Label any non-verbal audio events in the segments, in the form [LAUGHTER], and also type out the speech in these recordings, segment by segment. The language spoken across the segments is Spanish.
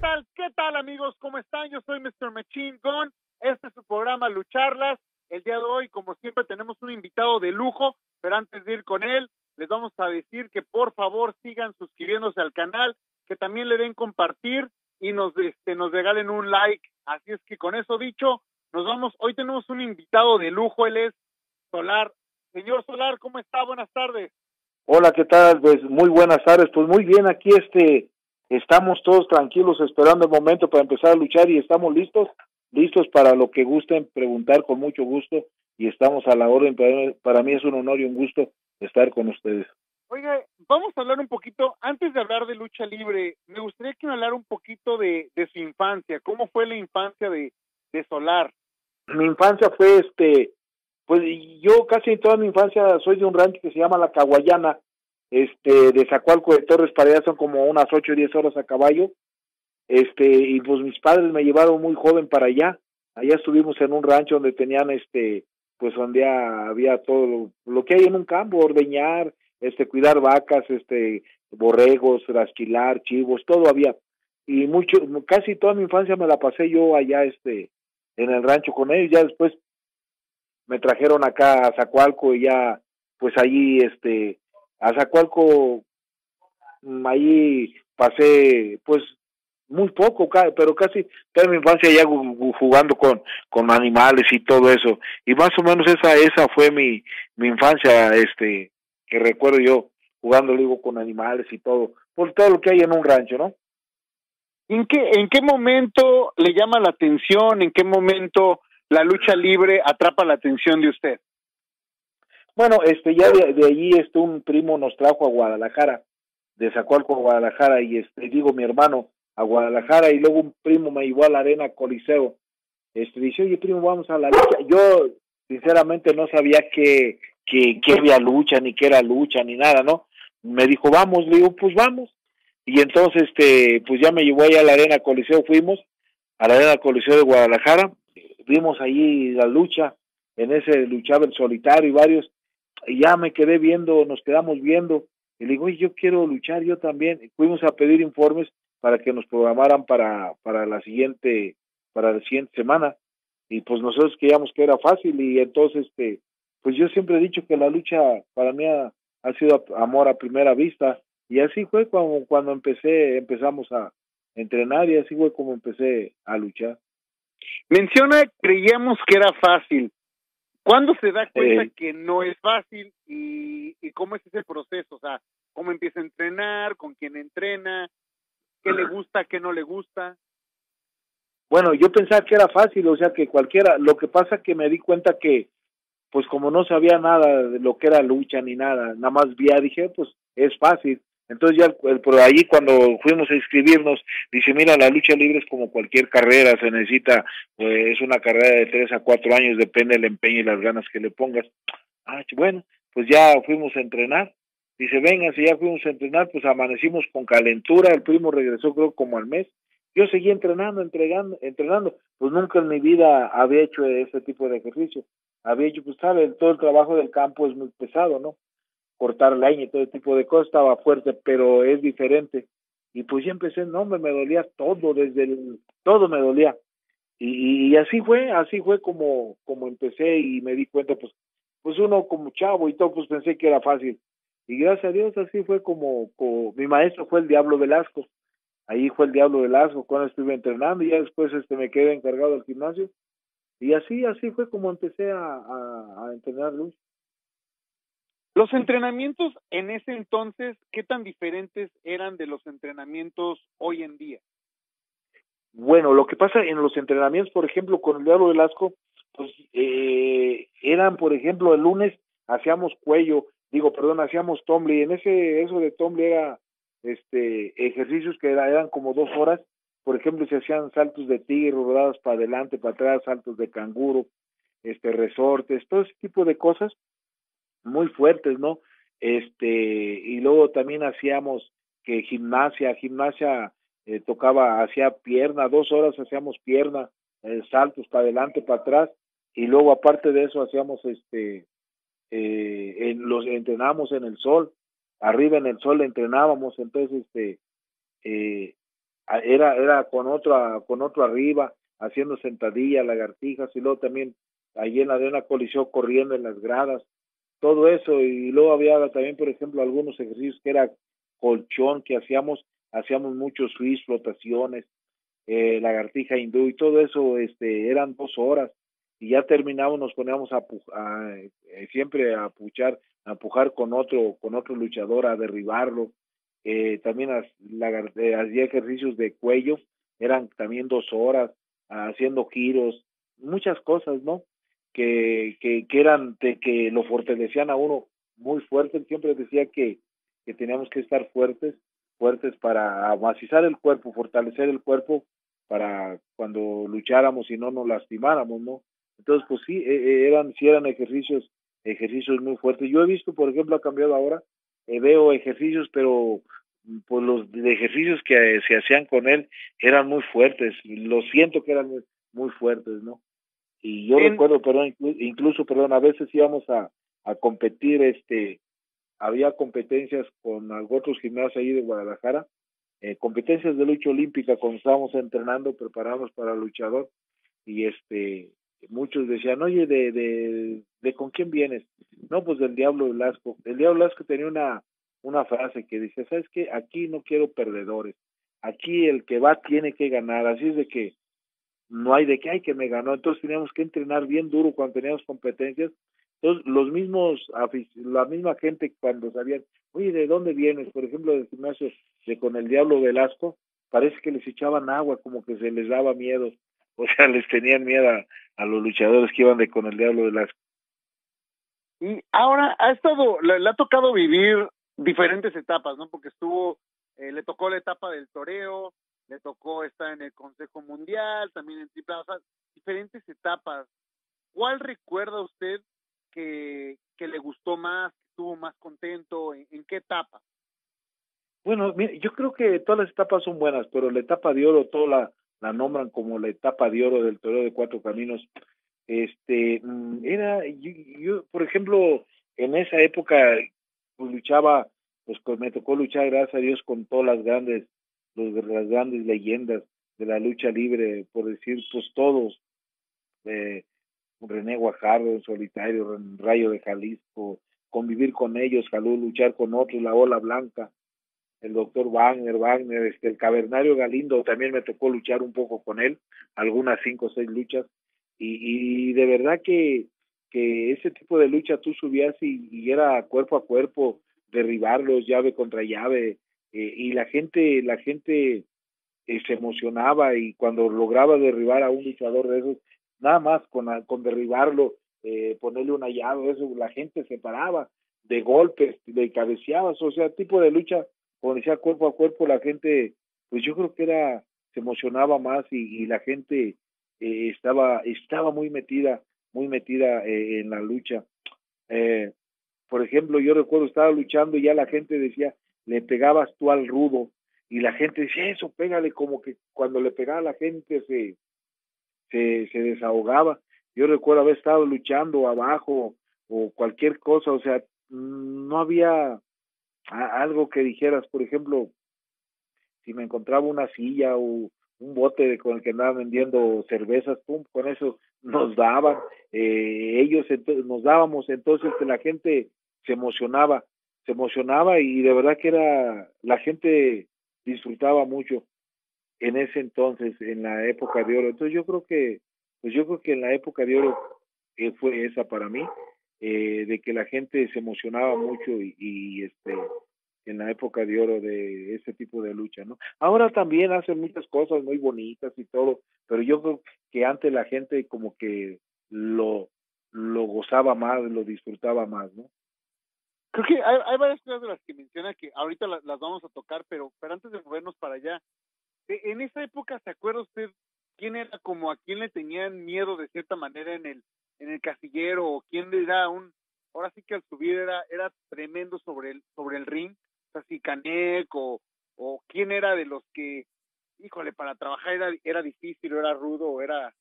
tal? ¿Qué tal? ¿Qué tal, amigos? ¿Cómo están? Yo soy Mr. Machine Gun. Este es su programa Lucharlas. El día de hoy, como siempre, tenemos un invitado de lujo, pero antes de ir con él, les vamos a decir que por favor sigan suscribiéndose al canal, que también le den compartir y nos, este, nos regalen un like. Así es que con eso dicho, nos vamos. Hoy tenemos un invitado de lujo, él es Solar. Señor Solar, ¿cómo está? Buenas tardes. Hola, ¿qué tal? Pues muy buenas tardes. Pues muy bien, aquí este estamos todos tranquilos esperando el momento para empezar a luchar y estamos listos, listos para lo que gusten preguntar con mucho gusto y estamos a la orden. Para, mí es un honor y un gusto estar con ustedes. Oiga, vamos a hablar un poquito, antes de hablar de lucha libre, me gustaría que me hablara un poquito de, de su infancia. ¿Cómo fue la infancia de, de Solar? Mi infancia fue este, pues yo casi toda mi infancia soy de un rancho que se llama La Caguayana, este, de Zacualco de Torres para allá son como unas ocho o diez horas a caballo, este, y pues mis padres me llevaron muy joven para allá, allá estuvimos en un rancho donde tenían este, pues donde había todo lo, que hay en un campo, ordeñar, este, cuidar vacas, este, borregos, rasquilar, chivos, todo había, y mucho, casi toda mi infancia me la pasé yo allá, este, en el rancho con ellos, ya después me trajeron acá a Zacualco y ya, pues allí, este, a Zacualco, mm, allí pasé, pues, muy poco, pero casi toda mi infancia ya jugando con, con animales y todo eso. Y más o menos esa, esa fue mi, mi infancia, este, que recuerdo yo, jugando, digo, con animales y todo, por todo lo que hay en un rancho, ¿no? ¿En qué, ¿En qué momento le llama la atención? ¿En qué momento la lucha libre atrapa la atención de usted? Bueno, este, ya de, allí, este, un primo nos trajo a Guadalajara, de Zacualco a Guadalajara, y este, digo, mi hermano a Guadalajara, y luego un primo me llevó a la arena Coliseo. Este, dice, oye, primo, vamos a la lucha. Yo, sinceramente, no sabía que, que, que había lucha, ni que era lucha, ni nada, ¿no? Me dijo, vamos, le digo, pues vamos. Y entonces, este, pues ya me llevó allá a la arena Coliseo, fuimos a la arena Coliseo de Guadalajara, vimos allí la lucha, en ese luchaba el solitario y varios, ya me quedé viendo, nos quedamos viendo, y le digo, "Oye, yo quiero luchar, yo también. Y fuimos a pedir informes para que nos programaran para, para la siguiente, para la siguiente semana, y pues nosotros creíamos que era fácil, y entonces, este, pues yo siempre he dicho que la lucha para mí ha, ha sido amor a primera vista, y así fue cuando, cuando empecé, empezamos a entrenar, y así fue como empecé a luchar. Menciona, creíamos que era fácil. ¿Cuándo se da cuenta Eh. que no es fácil y, y cómo es ese proceso? O sea, ¿cómo empieza a entrenar? ¿Con quién entrena? ¿Qué le gusta? ¿Qué no le gusta? Bueno, yo pensaba que era fácil, o sea, que cualquiera, lo que pasa que me di cuenta que, pues como no sabía nada de lo que era lucha ni nada, nada más vi, dije, pues es fácil. Entonces ya el- por ahí cuando fuimos a inscribirnos, dice, mira, la lucha libre es como cualquier carrera, se necesita, pues es una carrera de tres a cuatro años, depende del empeño y las ganas que le pongas. Ah, bueno, pues ya fuimos a entrenar. Dice, venga, si ya fuimos a entrenar, pues amanecimos con calentura, el primo regresó creo como al mes. Yo seguí entrenando, entregando, entrenando, pues nunca en mi vida había hecho ese tipo de ejercicio. Había hecho, pues sabe, todo el trabajo del campo es muy pesado, ¿no? Cortar leña y todo tipo de cosas estaba fuerte, pero es diferente. Y pues ya empecé, no, me, me dolía todo, desde el, todo me dolía. Y, así fue, así fue como, como empecé y me di cuenta, pues, pues uno como chavo y todo, pues pensé que era fácil. Y gracias a Dios así fue como, mi maestro fue el Diablo Velasco. Ahí fue el Diablo Velasco cuando estuve entrenando y ya después este me quedé encargado del gimnasio. Y así, así fue como empecé a, a entrenar luz. Los entrenamientos en ese entonces, ¿qué tan diferentes eran de los entrenamientos hoy en día? Bueno, lo que pasa en los entrenamientos, por ejemplo, con el Diablo Velasco, pues eh, eran, por ejemplo, el lunes hacíamos cuello, digo, perdón, hacíamos tumbling, en ese, eso de tumbling era, este, ejercicios que eran como dos horas, por ejemplo, se hacían saltos de tigre, rodadas para adelante, para atrás, saltos de canguro, este, resortes, todo ese tipo de cosas muy fuertes, ¿no? Este, y luego también hacíamos que gimnasia, gimnasia eh, tocaba, hacía pierna, dos horas hacíamos pierna, eh, saltos para adelante, para atrás, y luego aparte de eso hacíamos este, eh, en, los entrenábamos en el sol, arriba en el sol entrenábamos, entonces este, era, era con otro, con otro arriba, haciendo sentadillas, lagartijas, y luego también allí en la arena colisión corriendo en las gradas, todo eso, y luego había también, por ejemplo, algunos ejercicios que era colchón que hacíamos, hacíamos muchos switch, flotaciones, eh, lagartija hindú y todo eso, este, eran dos horas y ya terminamos, nos poníamos a, a eh, siempre a puchar, a empujar con otro, con otro luchador, a derribarlo. Eh, también eh, hacía ejercicios de cuello, eran también dos horas, haciendo giros, muchas cosas, ¿no? Que, que, que eran, que lo fortalecían a uno muy fuerte. siempre decía que, que teníamos que estar fuertes, fuertes para amacizar el cuerpo, fortalecer el cuerpo para cuando lucháramos y no nos lastimáramos, ¿no? Entonces, pues sí, e, e, eran, sí eran ejercicios, ejercicios muy fuertes. Yo he visto, por ejemplo, ha cambiado ahora, eh, veo ejercicios, pero pues los ejercicios que se hacían con él eran muy fuertes, lo siento que eran muy fuertes, ¿no? Y yo recuerdo, perdón, incluso, perdón, a veces íbamos a, a competir, este, había competencias con otros gimnasios ahí de Guadalajara, eh, competencias de lucha olímpica cuando estábamos entrenando, preparados para luchador, y este, muchos decían, oye, de, de, de con quién vienes? No, pues del Diablo Velasco. El Diablo Velasco tenía una, una frase que dice, ¿sabes qué? Aquí no quiero perdedores. Aquí el que va tiene que ganar. Así es de que no hay de qué hay que me ganó. Entonces teníamos que entrenar bien duro cuando teníamos competencias. Entonces los mismos, la misma gente cuando sabían, oye, ¿de dónde vienes? Por ejemplo, del gimnasio de con el Diablo Velasco, parece que les echaban agua, como que se les daba miedo. [LAUGHS] O sea, les tenían miedo a, los luchadores que iban de con el Diablo Velasco. Y ahora ha estado, le, ha tocado vivir diferentes etapas, ¿no? Porque estuvo, eh, le tocó la etapa del toreo, le tocó estar en el Consejo Mundial, también en Triple, o sea, diferentes etapas. ¿Cuál recuerda usted que, que le gustó más, que estuvo más contento, en, qué etapa? Bueno, yo creo que todas las etapas son buenas, pero la etapa de oro, toda la, la nombran como la etapa de oro del toreo de cuatro caminos, este, mm, era, yo, por ejemplo, en esa época pues, luchaba, pues me tocó luchar, gracias a Dios, con todas las grandes, los, las grandes leyendas de la lucha libre, por decir, pues todos, eh, René Guajardo en solitario, Rayo de Jalisco, convivir con ellos, jaló luchar con otros, la ola blanca, el doctor Wagner, Wagner, este, el cavernario Galindo, también me tocó luchar un poco con él, algunas cinco o seis luchas, y, y de verdad que, que ese tipo de lucha tú subías y, era cuerpo a cuerpo, derribarlos llave contra llave, eh, y la gente, la gente eh, se emocionaba y cuando lograba derribar a un luchador de esos, nada más con, con derribarlo, eh, ponerle una llave, eso, la gente se paraba de golpes, de cabeceadas, o sea, tipo de lucha, como decía cuerpo a cuerpo, la gente, pues yo creo que era, se emocionaba más y, la gente eh, estaba, estaba muy metida, muy metida en la lucha. Por ejemplo, yo recuerdo estaba luchando y ya la gente decía, le pegabas tú al rudo, y la gente decía, eso, pégale, como que cuando le pegaba a la gente se, se, se desahogaba. Yo recuerdo haber estado luchando abajo o cualquier cosa, o sea, no había algo que dijeras, por ejemplo, si me encontraba una silla o un bote con el que andaban vendiendo cervezas, pum, con eso nos daban, eh, ellos nos dábamos, entonces la gente se emocionaba, se emocionaba y de verdad que era, la gente disfrutaba mucho en ese entonces, en la época de oro. Entonces yo creo que, pues yo creo que en la época de oro eh, fue esa para mí, eh, de que la gente se emocionaba mucho y, este en la época de oro de ese tipo de lucha, ¿no? Ahora también hacen muchas cosas muy bonitas y todo, pero yo creo que antes la gente como que lo lo gozaba más, lo disfrutaba más, ¿no? Creo que hay, hay varias cosas de las que menciona que ahorita las, vamos a tocar, pero, pero antes de movernos para allá, e- en esa época, ¿se acuerda usted quién era como a quién le tenían miedo de cierta manera en el, en el casillero o quién le da un, ahora sí que al subir era, era tremendo sobre el, sobre el ring, o sea, si Canek o, o quién era de los que, híjole, para trabajar era, era difícil o era rudo o era,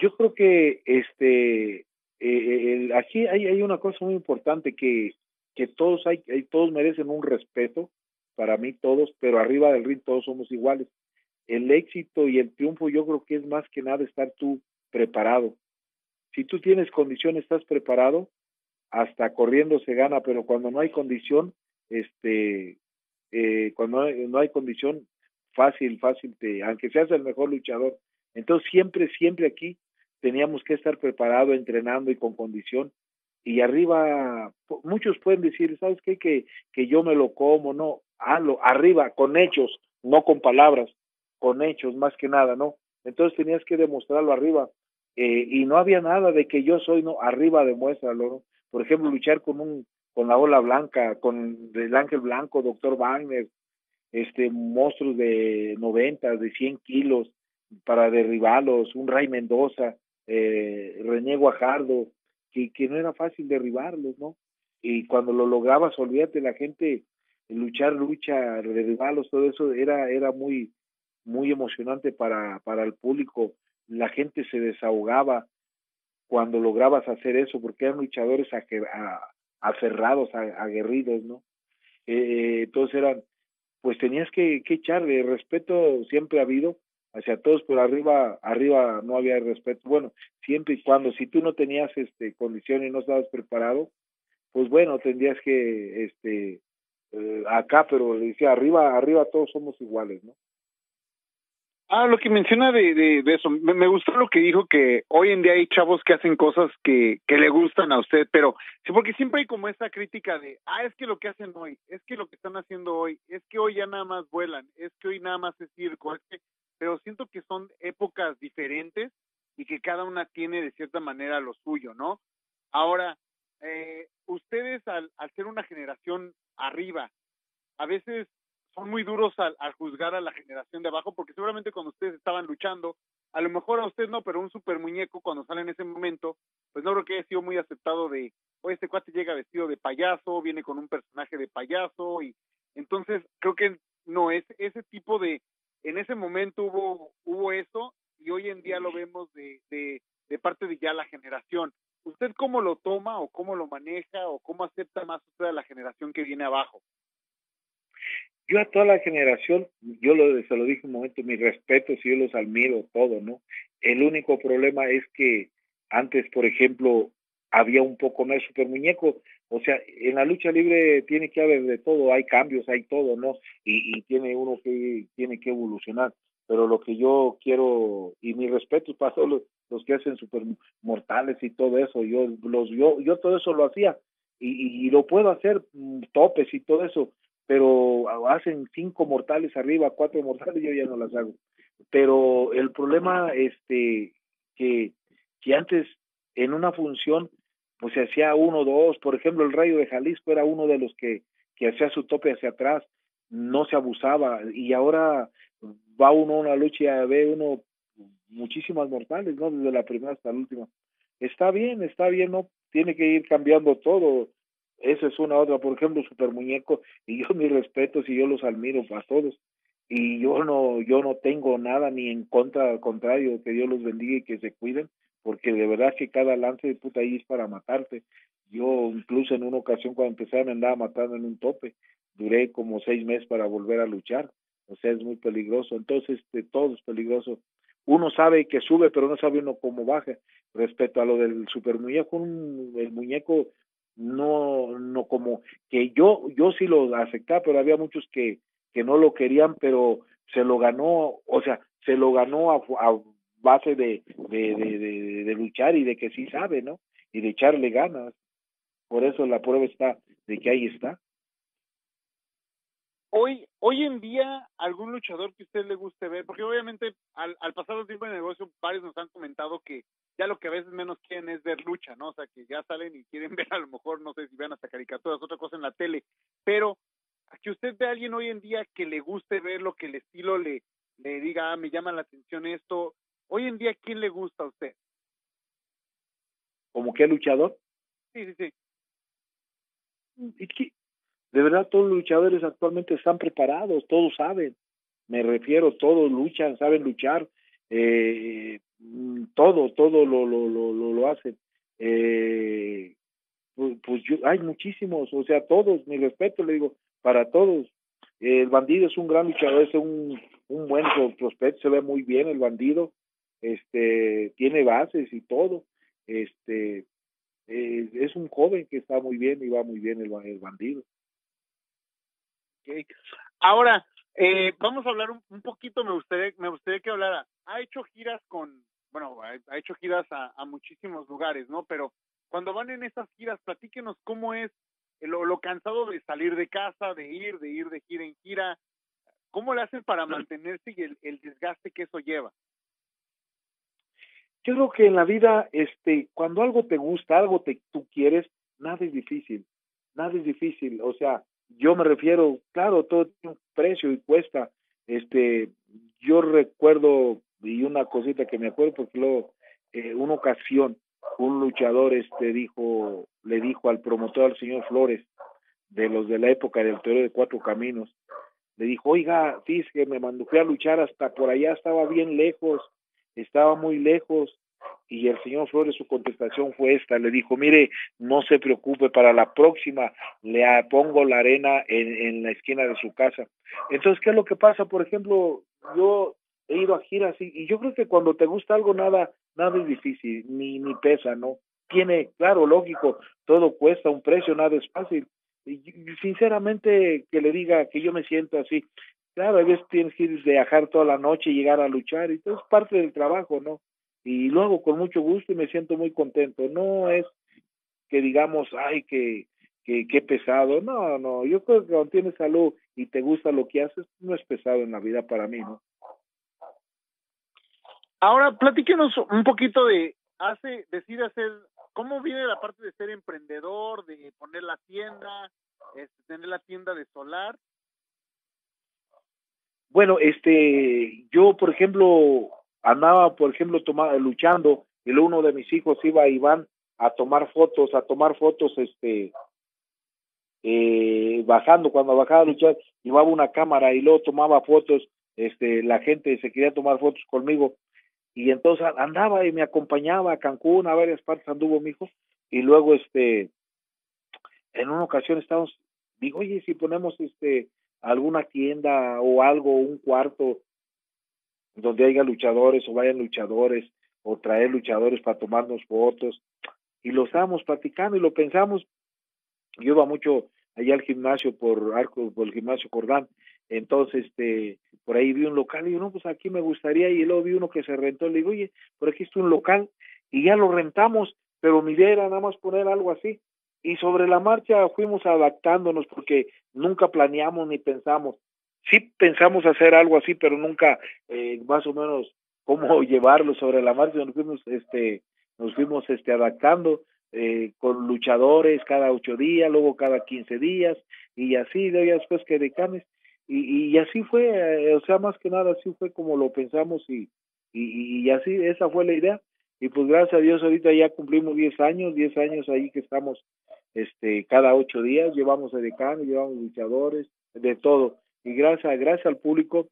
Yo creo que este eh, el- aquí hay, hay una cosa muy importante que, que todos hay, todos merecen un respeto, para mí todos, pero arriba del ring todos somos iguales. El éxito y el triunfo yo creo que es más que nada estar tú preparado. Si tú tienes condición, estás preparado, hasta corriendo se gana, pero cuando no hay condición, este, eh, cuando no hay, no hay condición, fácil, fácil, aunque seas el mejor luchador. Entonces siempre, siempre aquí teníamos que estar preparados, entrenando y con condición. Y arriba, muchos pueden decir, ¿sabes qué? Que, que yo me lo como, no, hazlo, arriba, con hechos, no con palabras, con hechos más que nada, ¿no? Entonces tenías que demostrarlo arriba. Eh, y no había nada de que yo soy, no, arriba demuéstralo, ¿no? Por ejemplo, luchar con un, con la ola blanca, con el ángel blanco, doctor Wagner, este, monstruos de 90, de 100 kilos para derribarlos, un Ray Mendoza, eh, René Guajardo, que, que no era fácil derribarlos, ¿no? Y cuando lo lograbas, olvídate, la gente, luchar, lucha, derribarlos, todo eso era, era muy, muy emocionante para, para el público. La gente se desahogaba cuando lograbas hacer eso, porque eran luchadores aje- a- aferrados, a- aguerridos, ¿no? Eh, entonces eran, pues tenías que, que echarle respeto siempre ha habido hacia todos, pero arriba, arriba no había respeto. Bueno, siempre y cuando, si tú no tenías este condición y no estabas preparado, pues bueno, tendrías que, este, eh, acá, pero decía, arriba, arriba todos somos iguales, ¿no? Ah, lo que menciona de, de, eso, me, me gustó lo que dijo que hoy en día hay chavos que hacen cosas que, que le gustan a usted, pero sí, porque siempre hay como esa crítica de, ah, es que lo que hacen hoy, es que lo que están haciendo hoy, es que hoy ya nada más vuelan, es que hoy nada más es circo, es que, pero siento que son épocas diferentes y que cada una tiene de cierta manera lo suyo, ¿no? Ahora, eh, ustedes al, ser una generación arriba, a veces son muy duros al, juzgar a la generación de abajo, porque seguramente cuando ustedes estaban luchando, a lo mejor a usted no, pero un super muñeco cuando sale en ese momento, pues no creo que haya sido muy aceptado de, oye, este cuate llega vestido de payaso, viene con un personaje de payaso, y entonces creo que no, es ese tipo de, en ese momento hubo, hubo eso, y hoy en día lo vemos de, de, de parte de ya la generación. ¿Usted cómo lo toma o cómo lo maneja o cómo acepta más usted a la generación que viene abajo? yo a toda la generación, yo lo, se lo dije un momento, mis respetos y yo los admiro todo, ¿no? El único problema es que antes, por ejemplo, había un poco más super muñeco, o sea, en la lucha libre tiene que haber de todo, hay cambios, hay todo, ¿no? Y, y tiene uno que tiene que evolucionar, pero lo que yo quiero y mis respetos para todos los, los que hacen super mortales y todo eso, yo los yo yo todo eso lo hacía y, y lo puedo hacer mm, topes y todo eso, pero hacen cinco mortales arriba, cuatro mortales, yo ya no las hago. Pero el problema, este, que, que antes en una función, pues se hacía uno, dos, por ejemplo, el Rayo de Jalisco era uno de los que, que hacía su tope hacia atrás, no se abusaba, y ahora va uno a una lucha y ve uno muchísimas mortales, ¿no? Desde la primera hasta la última. Está bien, está bien, ¿no? Tiene que ir cambiando todo, esa es una otra, por ejemplo, Super Muñeco, y yo mis respetos y yo los admiro a todos. Y yo no, yo no tengo nada ni en contra, al contrario, que Dios los bendiga y que se cuiden, porque de verdad que cada lance de puta ahí es para matarte. Yo incluso en una ocasión cuando empecé me andaba matando en un tope, duré como seis meses para volver a luchar, o sea, es muy peligroso. Entonces, este, todo es peligroso. Uno sabe que sube, pero no sabe uno cómo baja. Respecto a lo del super muñeco, un, el muñeco no no como que yo yo sí lo aceptaba pero había muchos que que no lo querían pero se lo ganó o sea se lo ganó a base de de, de, de luchar y de que sí sabe no y de echarle ganas. Por eso la prueba está de que ahí está. Hoy, hoy en día, algún luchador que usted le guste ver, porque obviamente al, al pasar los tiempos de negocio, varios nos han comentado que ya lo que a veces menos quieren es ver lucha, ¿no? O sea, que ya salen y quieren [LAUGHS] ver a lo mejor, no sé si vean hasta caricaturas, otra cosa en la tele, pero que usted ve a alguien hoy en día que le guste ver lo que el estilo le, le diga, ah, me llama la atención esto, hoy en día, ¿quién le gusta a usted? ¿Como qué luchador? Sí, sí, sí. Es que, de verdad, todos los luchadores actualmente están preparados, todos saben. Me refiero, todos luchan, saben luchar, eh, mm, todo, todo lo, lo, lo, lo, lo hacen. Eh, pues, pues yo, hay muchísimos, o sea, todos, mi respeto, le digo, para todos. El bandido es un gran luchador, es un, un buen prospecto, se ve muy bien el bandido, este, tiene bases y todo, este, eh, es un joven que está muy bien y va muy bien el, el bandido. Okay. Ahora, eh, vamos a hablar un, un, poquito, me gustaría, me gustaría que hablara, ha hecho giras con, bueno, ha, ha hecho giras a, a, muchísimos lugares, ¿no? Pero cuando van en esas giras, platíquenos cómo es lo, lo, cansado de salir de casa, de ir, de ir de gira en gira, ¿cómo le hacen para mantenerse y el, el desgaste que eso lleva? Yo creo que en la vida, este, cuando algo te gusta, algo te, tú quieres, nada es difícil, nada es difícil, o sea, yo me refiero, claro, todo tiene un precio y cuesta, este, yo recuerdo, y una cosita que me acuerdo, porque luego, eh, una ocasión, un luchador este dijo, le dijo al promotor, al señor Flores, de los de la época del Teoría de Cuatro Caminos, le dijo, oiga, fíjese que me mandó, a luchar hasta por allá, estaba bien lejos, estaba muy lejos, y el señor Flores su contestación fue esta, le dijo, mire, no se preocupe, para la próxima le pongo la arena en, en la esquina de su casa. Entonces, ¿qué es lo que pasa? Por ejemplo, yo he ido a giras y, y yo creo que cuando te gusta algo nada nada es difícil ni ni pesa no tiene claro lógico todo cuesta un precio nada es fácil y, sinceramente que le diga que yo me siento así claro a veces tienes que ir viajar toda la noche y llegar a luchar y todo es parte del trabajo no y luego con mucho gusto y me siento muy contento. No es que digamos ay que que, que pesado no no yo creo que cuando tienes salud y te gusta lo que haces no es pesado en la vida para mí no Ahora, platíquenos un poquito de, hace, decide hacer, ¿cómo viene la parte de ser emprendedor, de poner la tienda, este, tener la tienda de solar? Bueno, este, yo, por ejemplo, andaba, por ejemplo, tomando, luchando, y uno de mis hijos iba a Iván a tomar fotos, a tomar fotos, este, eh, bajando, cuando bajaba a luchar, llevaba una cámara y luego tomaba fotos, este, la gente se quería tomar fotos conmigo, y entonces andaba y me acompañaba a Cancún, a varias partes anduvo mi hijo, y luego este, en una ocasión estábamos, digo, oye, si ponemos este, alguna tienda o algo, un cuarto, donde haya luchadores o vayan luchadores, o traer luchadores para tomarnos fotos, y lo estábamos platicando y lo pensamos, yo iba mucho allá al gimnasio por Arco, por el gimnasio Cordán, entonces, este, por ahí vi un local y digo, no, pues aquí me gustaría, y luego vi uno que se rentó, le digo, oye, por aquí está un local, y ya lo rentamos, pero mi idea era nada más poner algo así, y sobre la marcha fuimos adaptándonos porque nunca planeamos ni pensamos, sí pensamos hacer algo así, pero nunca eh, más o menos cómo [LAUGHS] llevarlo sobre la marcha, nos fuimos, este, nos fuimos, este, adaptando, eh, con luchadores cada ocho días, luego cada quince días, y así, de después que y, y así fue, eh, o sea, más que nada así fue como lo pensamos y, y, y así, esa fue la idea. Y pues gracias a Dios ahorita ya cumplimos 10 años, 10 años ahí que estamos este cada ocho días, llevamos decanes, llevamos luchadores, de todo. Y gracias, gracias al público,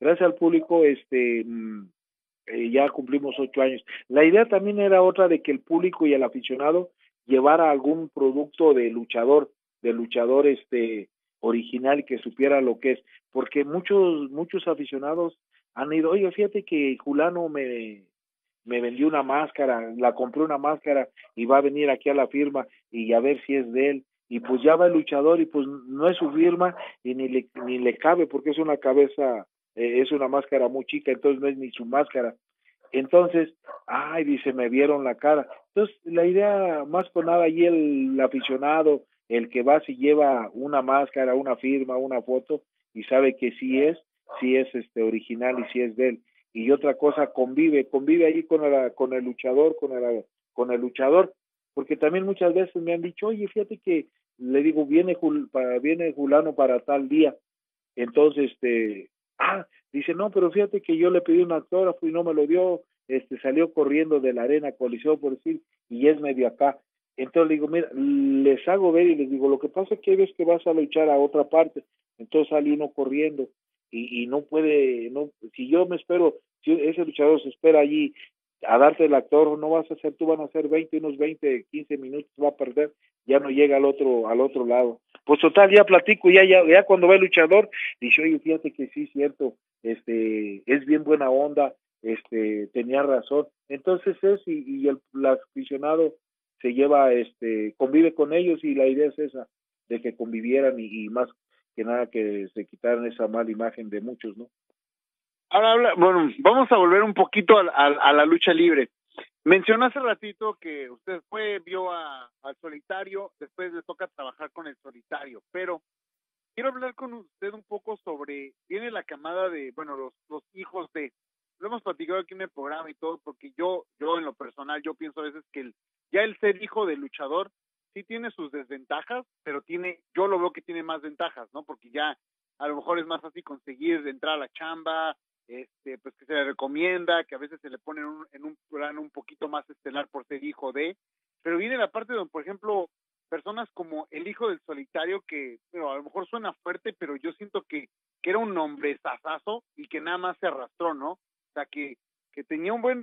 gracias al público, este eh, ya cumplimos ocho años. La idea también era otra de que el público y el aficionado llevara algún producto de luchador, de luchador este original que supiera lo que es, porque muchos muchos aficionados han ido, oye, fíjate que Julano me me vendió una máscara, la compré una máscara y va a venir aquí a la firma y a ver si es de él y pues ya va el luchador y pues no es su firma y ni le ni le cabe porque es una cabeza eh, es una máscara muy chica, entonces no es ni su máscara. Entonces, ay, dice, me vieron la cara. Entonces, la idea más con nada y el aficionado el que va si lleva una máscara, una firma, una foto, y sabe que sí es, sí es este original y sí es de él. Y otra cosa, convive, convive allí con el, con el luchador, con el, con el luchador, porque también muchas veces me han dicho, oye, fíjate que le digo, viene, viene Julano para tal día. Entonces, este, ah, dice, no, pero fíjate que yo le pedí un autógrafo y no me lo dio, este, salió corriendo de la arena coliseo, por decir, y es medio acá. Entonces le digo, mira, les hago ver y les digo, lo que pasa es que ves que vas a luchar a otra parte. Entonces sale uno corriendo y, y no puede, no, si yo me espero, si ese luchador se espera allí a darte el actor, no vas a hacer, tú van a hacer 20, unos 20, 15 minutos, va a perder, ya no llega al otro, al otro lado. Pues total, ya platico, ya, ya, ya cuando ve el luchador, dice, oye, fíjate que sí, cierto, este, es bien buena onda, este, tenía razón. Entonces es, y, el, el aficionado se lleva, este, convive con ellos y la idea es esa, de que convivieran y más que nada que se quitaran esa mala imagen de muchos, ¿no? Ahora, bueno, vamos a volver un poquito a, a, a, la lucha libre. Mencionó hace ratito que usted fue, vio a, al solitario, después le toca trabajar con el solitario, pero quiero hablar con usted un poco sobre, viene la camada de, bueno, los, los hijos de, lo hemos platicado aquí en el programa y todo, porque yo, yo en lo personal, yo pienso a veces que el, ya el ser hijo de luchador sí tiene sus desventajas, pero tiene, yo lo veo que tiene más ventajas, ¿no? Porque ya a lo mejor es más fácil conseguir entrar a la chamba, este, pues que se le recomienda, que a veces se le pone en un, en un plano un poquito más estelar por ser hijo de, pero viene la parte donde, por ejemplo, personas como el hijo del solitario, que bueno, a lo mejor suena fuerte, pero yo siento que, que era un hombre sasazo y que nada más se arrastró, ¿no? O sea, que, que tenía un buen,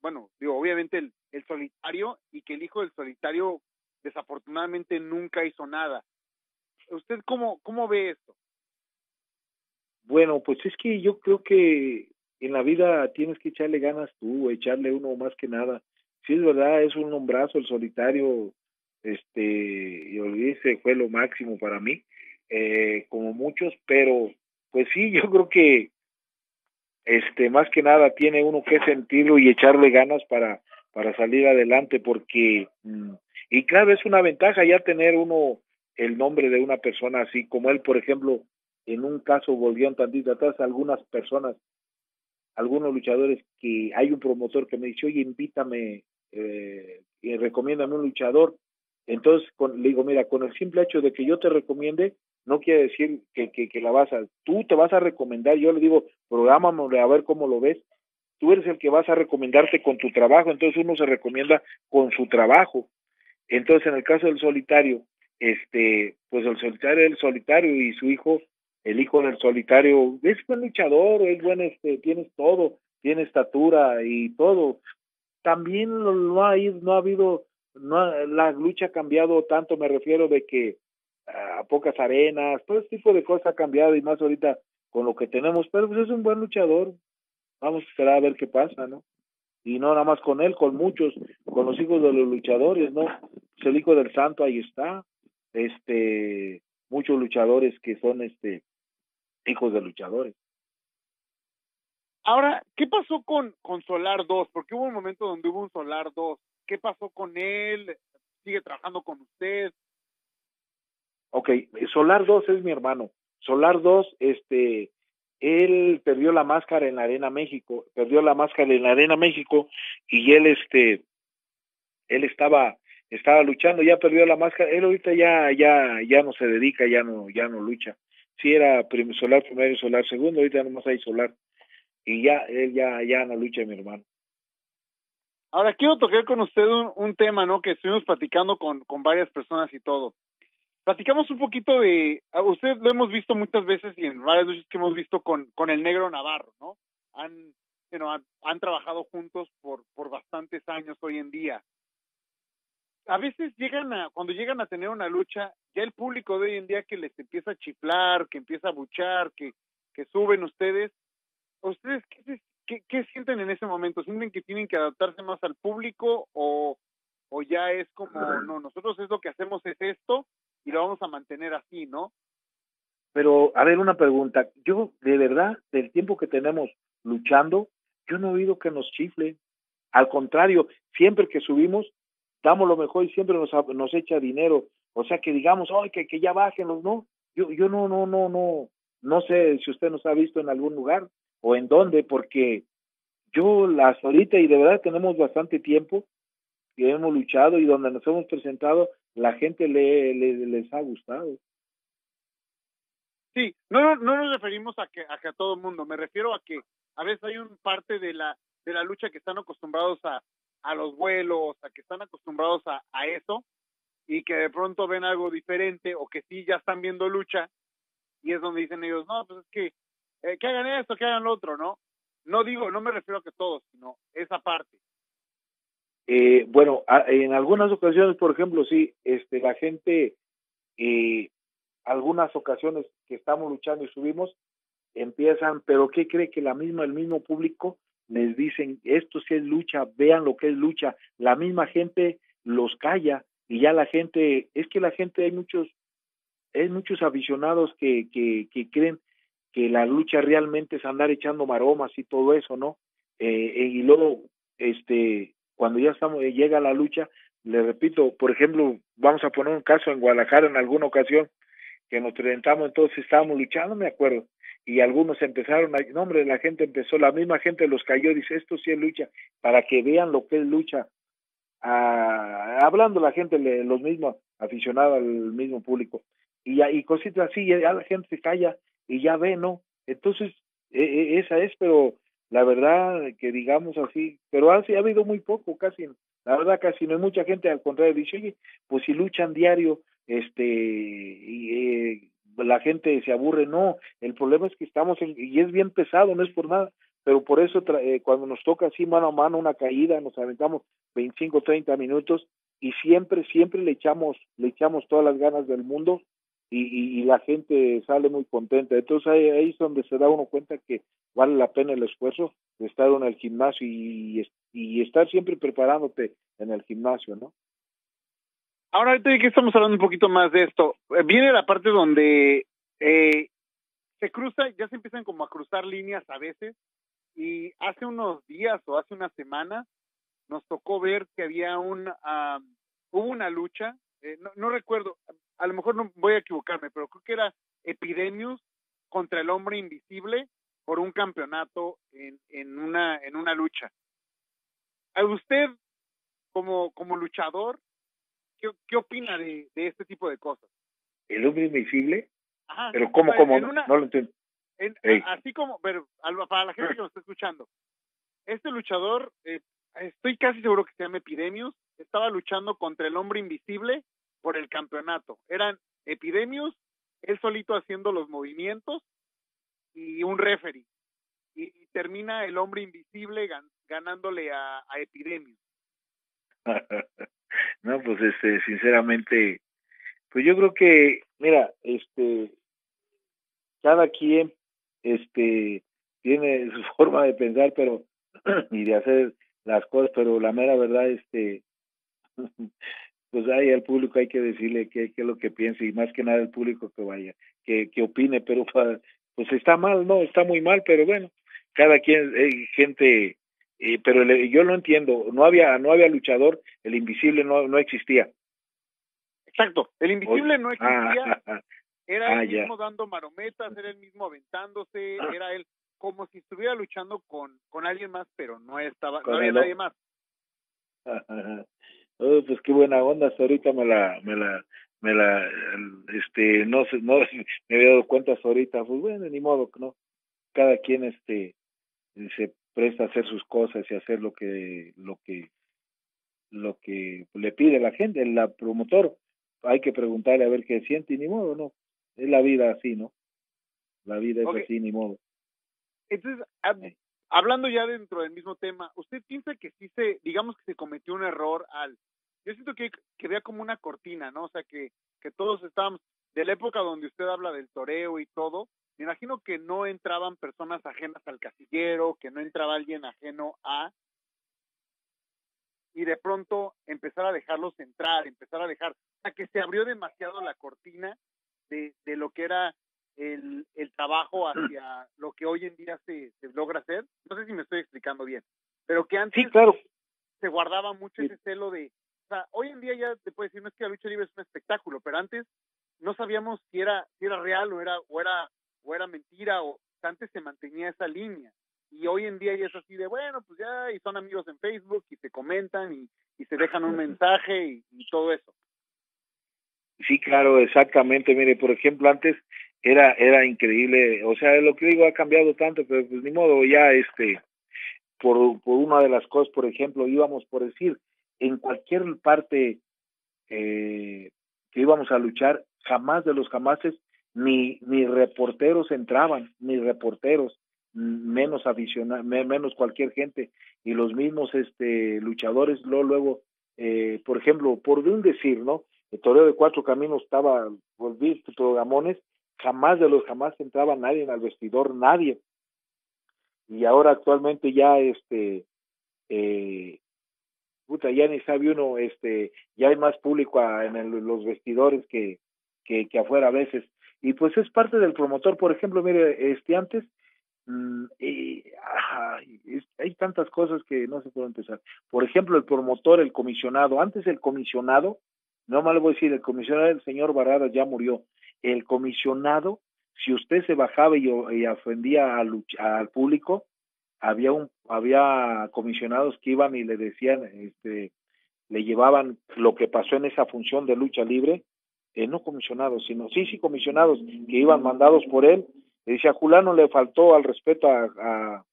bueno, digo, obviamente el, el solitario y que el hijo del solitario desafortunadamente nunca hizo nada. ¿Usted cómo, cómo ve esto? Bueno, pues es que yo creo que en la vida tienes que echarle ganas tú, echarle uno más que nada. Si es verdad, es un hombrazo el solitario, este, y olvídese, fue lo máximo para mí, eh, como muchos, pero pues sí, [LAUGHS] yo creo que este, más que nada tiene uno que sentirlo y echarle ganas para, para salir adelante, porque, mm, y claro, es una ventaja ya tener uno el nombre de una persona así como él, por ejemplo, en un caso volvió un tantito atrás algunas personas, algunos luchadores que hay un promotor que me dice, oye, invítame eh, y recomiéndame un luchador. Entonces con, le digo, mira, con el simple hecho de que yo te recomiende, no quiere decir que, que, la vas a, tú te vas a recomendar, yo le digo, programámosle a ver cómo lo ves, tú eres el que vas a recomendarte con tu trabajo, entonces uno se recomienda con su trabajo. Entonces, en el caso del solitario, este, pues el solitario, el solitario y su hijo el hijo del solitario es buen luchador, es buen, este, tienes todo, tiene estatura y todo. También no ha, no ha habido, no ha, la lucha ha cambiado tanto, me refiero de que a pocas arenas, todo ese tipo de cosas ha cambiado y más ahorita con lo que tenemos, pero pues es un buen luchador. Vamos a esperar a ver qué pasa, ¿no? Y no nada más con él, con muchos, con los hijos de los luchadores, ¿no? Pues el hijo del santo ahí está, este, muchos luchadores que son, este, hijos de luchadores. Ahora, ¿qué pasó con, con Solar 2? Porque hubo un momento donde hubo un Solar 2. ¿Qué pasó con él? ¿Sigue trabajando con usted? Ok, Solar 2 es mi hermano. Solar 2, este, él perdió la máscara en la Arena México, perdió la máscara en la Arena México y él, este, él estaba, estaba luchando, ya perdió la máscara, él ahorita ya, ya, ya no se dedica, ya no, ya no lucha sí era prim solar primero y solar segundo, ahorita nomás hay solar. Y ya, él ya, ya no lucha mi hermano. Ahora quiero tocar con usted un, un tema, ¿no? Que estuvimos platicando con, con varias personas y todo. Platicamos un poquito de, a usted lo hemos visto muchas veces y en varias veces que hemos visto con, con el negro Navarro, ¿no? Han, you know, han, han trabajado juntos por, por bastantes años hoy en día a veces llegan a, cuando llegan a tener una lucha, ya el público de hoy en día que les empieza a chiflar, que empieza a buchar, que, que suben ustedes, ¿ustedes qué, qué, qué sienten en ese momento? ¿Sienten que tienen que adaptarse más al público o, o ya es como, [CLEARS THROAT] no, nosotros es lo que hacemos es esto y lo vamos a mantener así, ¿no? Pero, a ver, una pregunta. Yo, de verdad, del tiempo que tenemos luchando, yo no he oído que nos chiflen. Al contrario, siempre que subimos, damos lo mejor y siempre nos, nos echa dinero. O sea, que digamos, ay, que, que ya bájenlos, ¿no? Yo, yo no, no, no, no, No sé si usted nos ha visto en algún lugar o en dónde, porque yo las ahorita y de verdad tenemos bastante tiempo que hemos luchado y donde nos hemos presentado, la gente le, le- les ha gustado. Sí, no, no, no nos referimos a que, a que a todo el mundo, me refiero a que a veces hay un parte de la, de la lucha que están acostumbrados a, a los vuelos, a que están acostumbrados a, a eso, y que de pronto ven algo diferente o que sí ya están viendo lucha, y es donde dicen ellos, no, pues es que, eh, que hagan esto, que hagan lo otro, ¿no? No digo, no me refiero a que todos, sino esa parte. Eh, bueno, en algunas ocasiones, por ejemplo, sí, este, la gente, eh, algunas ocasiones que estamos luchando y subimos, empiezan, pero ¿qué cree que la misma, el mismo público les dicen, esto sí es lucha, vean lo que es lucha, la misma gente los calla y ya la gente, es que la gente hay muchos, hay muchos aficionados que, que, que creen que la lucha realmente es andar echando maromas y todo eso, ¿no? Eh, eh, y luego, este, cuando ya estamos, eh, llega la lucha, le repito, por ejemplo, vamos a poner un caso en Guadalajara en alguna ocasión, que nos presentamos, entonces estábamos luchando, me acuerdo, y algunos empezaron a, no hombre, la gente empezó, la misma gente los cayó, dice, esto sí es lucha, para que vean lo que es lucha, Ah, hablando la gente, los mismos aficionados, al mismo público, y, y cositas así, ya la gente se calla y ya ve, ¿no? Entonces, e- e- esa es, pero la verdad que digamos así, pero así ha habido muy poco, casi, la verdad casi no hay mucha gente, al contrario, dice, oye, pues si luchan diario, este, y, eh, la gente se aburre, no, el problema es que estamos, en, y es bien pesado, no es por nada, pero por eso tra- eh, cuando nos toca así mano a mano una caída, nos aventamos 25, 30 minutos y siempre, siempre le echamos, le echamos todas las ganas del mundo y, y, la gente sale muy contenta. Entonces ahí es donde se da uno cuenta que vale la pena el esfuerzo de estar en el gimnasio y, estar siempre preparándote en el gimnasio, ¿no? Ahora, ahorita que estamos hablando un poquito más de esto, eh, viene la parte donde eh, se cruza, ya se empiezan como a cruzar líneas a veces, y hace unos días o hace una semana nos tocó ver que había un, hubo una lucha, eh, no, no recuerdo, a lo mejor no voy a equivocarme, pero creo que era Epidemius contra el hombre invisible por un campeonato en, en una en una lucha. ¿A usted como como luchador qué, qué opina de, de este tipo de cosas? El hombre invisible, Ajá. pero ¿cómo, cómo? No, lo entiendo. en- así como, pero para la gente que nos está escuchando, este luchador, eh, estoy casi seguro que se llama Epidemius, estaba luchando contra el hombre invisible por el campeonato. Eran Epidemius, él solito haciendo los movimientos y un referee. Y, y termina el hombre invisible gan- ganándole a, a Epidemius. [LAUGHS] no, pues este, sinceramente, pues yo creo que, mira, este, cada quien, este, tiene su [LAUGHS] forma de pensar, pero [CLEARS THROAT] y de hacer las cosas, pero la mera verdad, este, [LAUGHS] pues ahí al público hay que decirle qué, es lo que piensa y más que nada el público que vaya, que, que opine, pero pa- pues está mal, no, está muy mal, pero bueno, cada quien, hay gente, eh, pero le- yo lo entiendo, no había, no había luchador, el invisible no, no existía. Exacto, el invisible no existía, Ah, era Ah, él ya. mismo dando marometas, era él mismo aventándose, era él como si estuviera luchando con, con alguien más, pero no estaba, no había el- nadie más. Oh, pues qué buena onda, hasta ahorita me la, me la, me la, este, no sé, no [LAUGHS] me había dado cuenta hasta ahorita, pues bueno, ni modo, ¿no? Cada quien, este, se presta a hacer sus cosas y hacer lo que, lo que, lo que le pide la gente, el la promotor, hay que preguntarle a ver qué siente y ni modo, ¿no? Es la vida así, ¿no? La vida es así, ni modo. Entonces, hab- hablando ya dentro del mismo tema, ¿usted piensa que sí se, digamos que se cometió un error al, yo siento que, que vea como una cortina, ¿no? O sea, que, que todos estábamos, de la época donde usted habla del toreo y todo, me imagino que no entraban personas ajenas al casillero, que no entraba alguien ajeno a, y de pronto empezar a dejarlos entrar, empezar a dejar, o sea, que se abrió demasiado la cortina de, de lo que era el, el trabajo hacia lo que hoy en día se, se logra hacer. No sé si me estoy explicando bien, pero que antes Sí, claro, se guardaba mucho Sí. ese celo de, o sea, hoy en día ya te puedes decir, no es que la lucha libre es un espectáculo, pero antes no sabíamos si era, si era real o era, o era, o era mentira, o antes se mantenía esa línea. Y hoy en día ya es así de, bueno, pues ya, y son amigos en Facebook, y se comentan, y, y se dejan un [LAUGHS] mensaje, y, y todo eso. Sí, claro, exactamente. Mire, por ejemplo, antes era era increíble, o sea, lo que digo ha cambiado tanto, pero pues ni modo, ya este por, por una de las cosas, por ejemplo, íbamos por decir, en cualquier parte eh, que íbamos a luchar, jamás de los jamases ni ni reporteros entraban, ni reporteros, menos aficionados, menos cualquier gente y los mismos este luchadores luego luego eh, por ejemplo, por de un decir, ¿no? El toreo de cuatro caminos estaba volví Gamones, jamás de los jamás entraba nadie al vestidor, nadie. Y ahora actualmente ya este eh, puta, ya ni sabe uno, este, ya hay más público en el, los vestidores que, que, afuera a veces. Y pues es parte del promotor, por ejemplo, mire, este antes mm, hay tantas cosas que no se pueden empezar. Por ejemplo, el promotor, el comisionado, antes el comisionado no mal voy a decir, el comisionado del señor Barrada ya murió. El comisionado, si usted se bajaba y, y ofendía al público, había un había comisionados que iban y le decían, este, le llevaban lo que pasó en esa función de lucha libre, eh, no comisionados, sino sí, sí comisionados que iban mandados por él. Le decía, Julano le faltó al respeto a,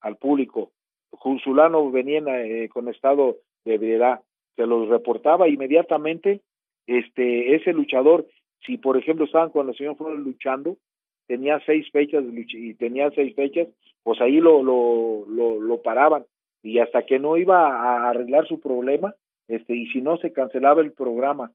al público. Julano venía eh, con estado de ebriedad se los reportaba inmediatamente este ese luchador si por ejemplo estaban cuando el señor Flores luchando tenía seis fechas y tenía seis fechas pues ahí lo lo, lo paraban y hasta que no iba a arreglar su problema este y si no se cancelaba el programa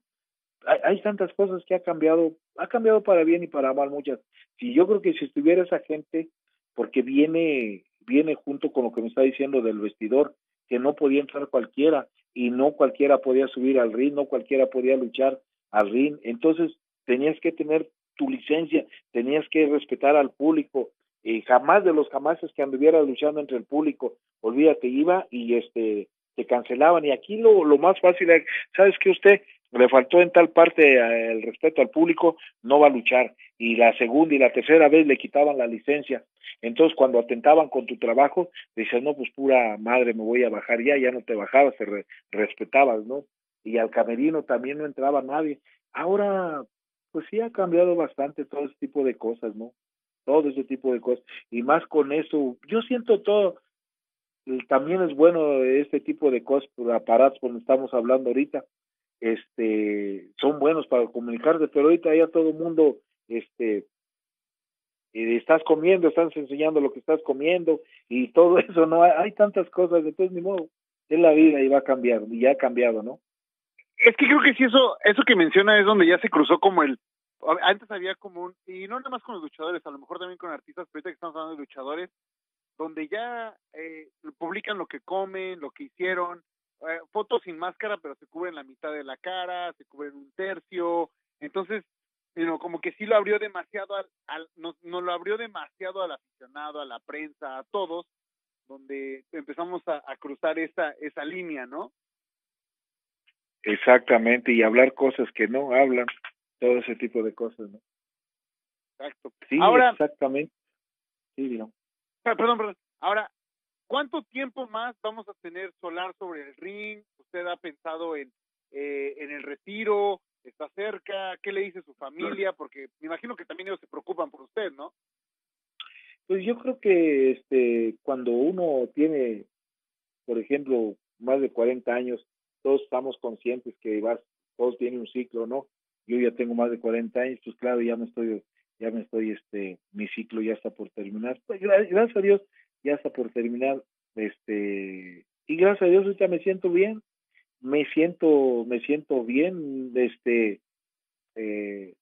hay, hay tantas cosas que ha cambiado ha cambiado para bien y para mal muchas si yo creo que si estuviera esa gente porque viene viene junto con lo que me está diciendo del vestidor que no podía entrar cualquiera y no cualquiera podía subir al ring, no cualquiera podía luchar al ring. Entonces tenías que tener tu licencia, tenías que respetar al público. Y jamás de los jamases que anduviera luchando entre el público, olvídate, iba y este te cancelaban. Y aquí lo, lo más fácil es, ¿sabes que usted? le faltó en tal parte eh, el respeto al público, no va a luchar. Y la segunda y la tercera vez le quitaban la licencia. Entonces, cuando atentaban con tu trabajo, decías, no, pues pura madre, me voy a bajar ya, ya no te bajabas, te respetabas, ¿no? Y al camerino también no entraba nadie. Ahora, pues sí ha cambiado bastante todo ese tipo de cosas, ¿no? Todo ese tipo de cosas. Y más con eso, yo siento todo, también es bueno este tipo de cosas, aparatos, cuando estamos hablando ahorita, este son buenos para comunicarse, pero ahorita ya todo el mundo este estás comiendo, estás enseñando lo que estás comiendo y todo [LAUGHS] eso, no hay, tantas cosas, entonces ni modo, es la vida y va a cambiar, y ya ha cambiado, ¿no? Es que creo que sí eso, eso que menciona es donde ya se cruzó como el, antes había como un, y no nada más con los luchadores, a lo mejor también con artistas, pero ahorita que estamos hablando de luchadores, donde ya eh, publican lo que comen, lo que hicieron, eh, fotos sin máscara, pero se cubren la mitad de la cara, se cubren un tercio, entonces, como que sí lo abrió demasiado al, al no, no, lo abrió demasiado al aficionado, a la prensa, a todos, donde empezamos a, a cruzar esa, esa línea, ¿no? Exactamente, y hablar cosas que no hablan, todo ese tipo de cosas, ¿no? Exacto. Sí, Ahora, exactamente. Sí, digamos. Perdón, perdón. Ahora, ¿Cuánto tiempo más vamos a tener Solar sobre el ring? ¿Usted ha pensado en, eh, en el retiro? ¿Está cerca? ¿Qué le dice su familia? Porque me imagino que también ellos se preocupan por usted, ¿no? Pues yo creo que este cuando uno tiene, por ejemplo, más de 40 años, todos estamos conscientes que vas, todos tienen un ciclo, ¿no? Yo ya tengo más de 40 años, pues claro, ya me estoy, ya me estoy, este, mi ciclo ya está por terminar. Pues gracias a Dios, ya está por terminar, este, y gracias a Dios ahorita me siento bien, me siento, me siento bien, este, eh,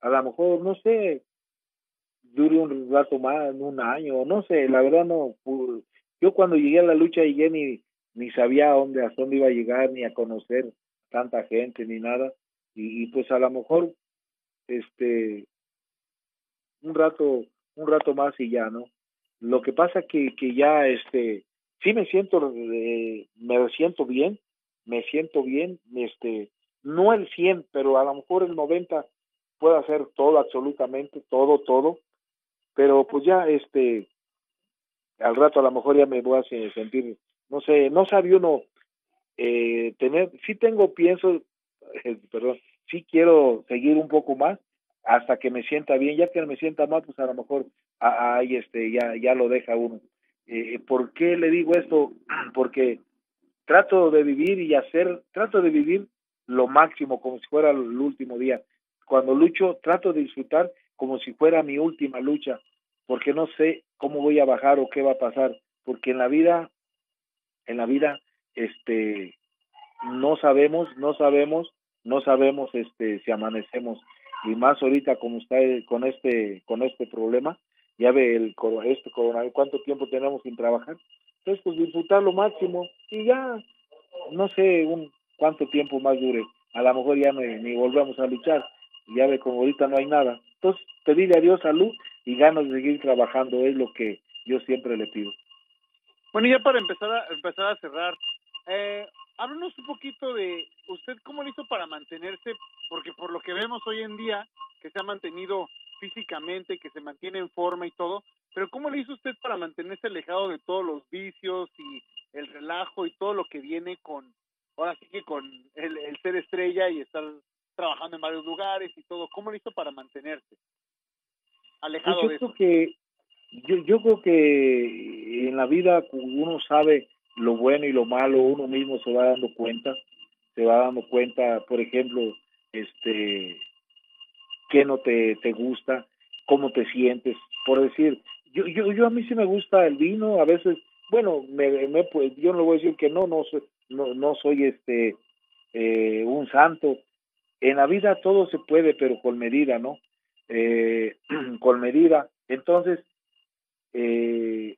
a lo mejor, no sé, dure un rato más, un año, no sé, la verdad no, yo cuando llegué a la lucha llegué ni, ni sabía a dónde, a dónde iba a llegar, ni a conocer tanta gente, ni nada, y, pues a lo mejor, este, un rato, un rato más y ya, ¿no? Lo que pasa que, que ya, este, sí me siento, eh, me siento bien, me siento bien, este, no el 100, pero a lo mejor el 90 puedo hacer todo, absolutamente todo, todo, pero pues ya este al rato a lo mejor ya me voy a sentir no sé no sabe uno eh, tener sí tengo pienso perdón sí quiero seguir un poco más hasta que me sienta bien. Ya que me sienta mal pues a lo mejor ahí este ya ya lo deja uno. Eh, ¿por qué le digo esto? [CLEARS THROAT] porque trato de vivir y hacer trato de vivir lo máximo como si fuera el último día. Cuando lucho trato de disfrutar como si fuera mi última lucha porque no sé cómo voy a bajar o qué va a pasar, porque en la vida, en la vida, este, no sabemos, no sabemos, no sabemos, este, si amanecemos. Y más ahorita como está con este, con este problema, ya ve el este coronavirus, cuánto tiempo tenemos sin trabajar, entonces pues disfrutar lo máximo y ya, no sé, un cuánto tiempo más dure, a lo mejor ya ni volvemos a luchar, ya ve como ahorita no hay nada, entonces pedirle a Dios salud y ganas de seguir trabajando es lo que yo siempre le pido. Bueno, ya para empezar a, empezar a cerrar, eh, háblanos un poquito de usted cómo lo hizo para mantenerse, porque por lo que vemos hoy en día, que se ha mantenido físicamente, que se mantiene en forma y todo, pero ¿cómo le hizo usted para mantenerse alejado de todos los vicios y el relajo y todo lo que viene con, ahora sí que con el, el ser estrella y estar trabajando en varios lugares y todo? ¿Cómo lo hizo para mantenerse? alejado yo creo que yo, yo creo que en la vida uno sabe lo bueno y lo malo, uno mismo se va dando cuenta, se va dando cuenta, por ejemplo, este qué no te, te gusta, cómo te sientes, por decir, yo, yo, yo a mí sí me gusta el vino, a veces, bueno, me, me pues, yo no le voy a decir que no, no soy, no, no soy este eh, un santo, en la vida todo se puede, pero con medida, ¿no? eh, [CLEARS THROAT] con medida. Entonces, eh,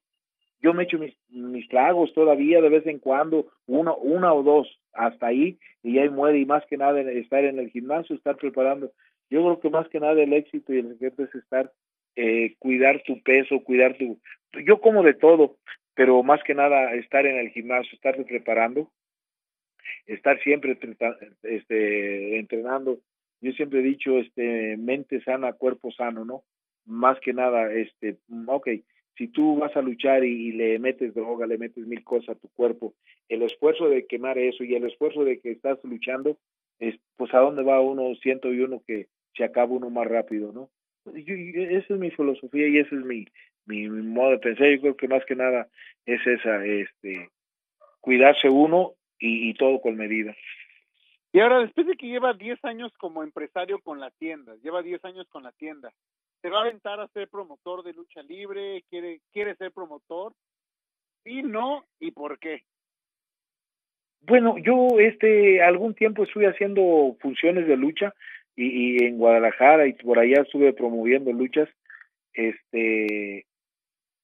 yo me echo mis, mis tragos todavía de vez en cuando, uno, una o dos, hasta ahí, y ahí muere, y más que nada estar en el gimnasio, estar preparando. Yo creo que más que nada el éxito y el secreto es estar, eh, cuidar tu peso, cuidar tu... Yo como de todo, pero más que nada estar en el gimnasio, estar preparando, estar siempre este, entrenando yo siempre he dicho, este, mente sana, cuerpo sano, ¿no? Más que nada, este, ok, si tú vas a luchar y, le metes droga, le metes mil cosas a tu cuerpo, el esfuerzo de quemar eso y el esfuerzo de que estás luchando, es, pues a dónde va uno, siento yo uno que se acaba uno más rápido, ¿no? Yo, esa es mi filosofía y ese es mi, mi, modo de pensar. Yo creo que más que nada es esa, este, cuidarse uno y, y todo con medida. Y ahora, después de que lleva 10 años como empresario con la tienda, lleva 10 años con la tienda, ¿se va a aventar a ser promotor de lucha libre? ¿Quiere, quiere ser promotor? ¿Sí, no? ¿Y por qué? Bueno, yo este algún tiempo estuve haciendo funciones de lucha y, y en Guadalajara y por allá estuve promoviendo luchas este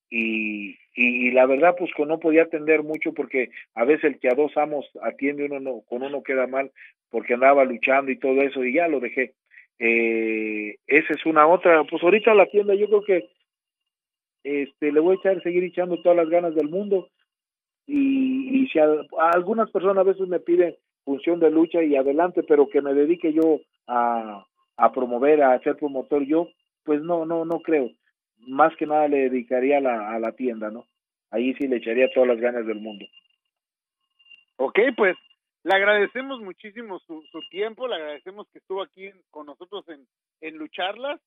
y, y, la verdad pues que no podía atender mucho porque a veces el que a dos amos atiende uno no, con uno queda mal porque andaba luchando y todo eso y ya lo dejé eh, esa es una otra pues ahorita la tienda yo creo que este le voy a echar seguir echando todas las ganas del mundo y, y si a, algunas personas a veces me piden función de lucha y adelante pero que me dedique yo a, a promover a ser promotor yo pues no no no creo más que nada le dedicaría a la, a la tienda, ¿no? Ahí sí le echaría todas las ganas del mundo. Ok, pues le agradecemos muchísimo su, su tiempo, le agradecemos que estuvo aquí con nosotros en, en Lucharlas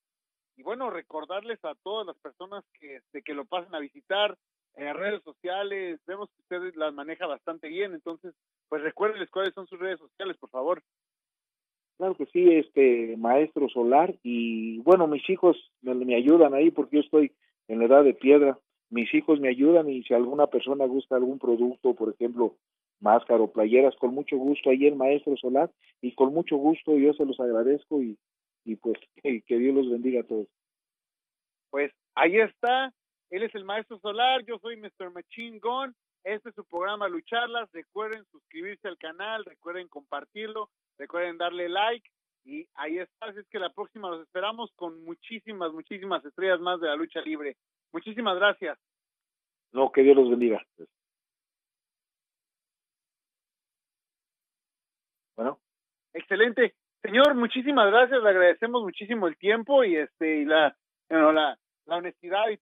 y bueno, recordarles a todas las personas que, de que lo pasen a visitar en redes sociales, vemos que ustedes las maneja bastante bien, entonces pues recuérdenles cuáles son sus redes sociales, por favor. Claro que sí, este maestro solar y bueno, mis hijos me, ayudan ahí porque yo estoy en la edad de piedra. Mis hijos me ayudan y si alguna persona gusta algún producto, por ejemplo, máscara o playeras, con mucho gusto ahí el maestro solar y con mucho gusto yo se los agradezco y, y pues [LAUGHS] que Dios los bendiga a todos. Pues ahí está, él es el maestro solar, yo soy Mr. Machine Gun, este es su programa Lucharlas, recuerden suscribirse al canal, recuerden compartirlo, Recuerden darle like y ahí está. Así es que la próxima los esperamos con muchísimas, muchísimas estrellas más de la lucha libre. Muchísimas gracias. No, que Dios los bendiga. Bueno. Excelente. Señor, muchísimas gracias. Le agradecemos muchísimo el tiempo y este y la, bueno, la, la honestidad y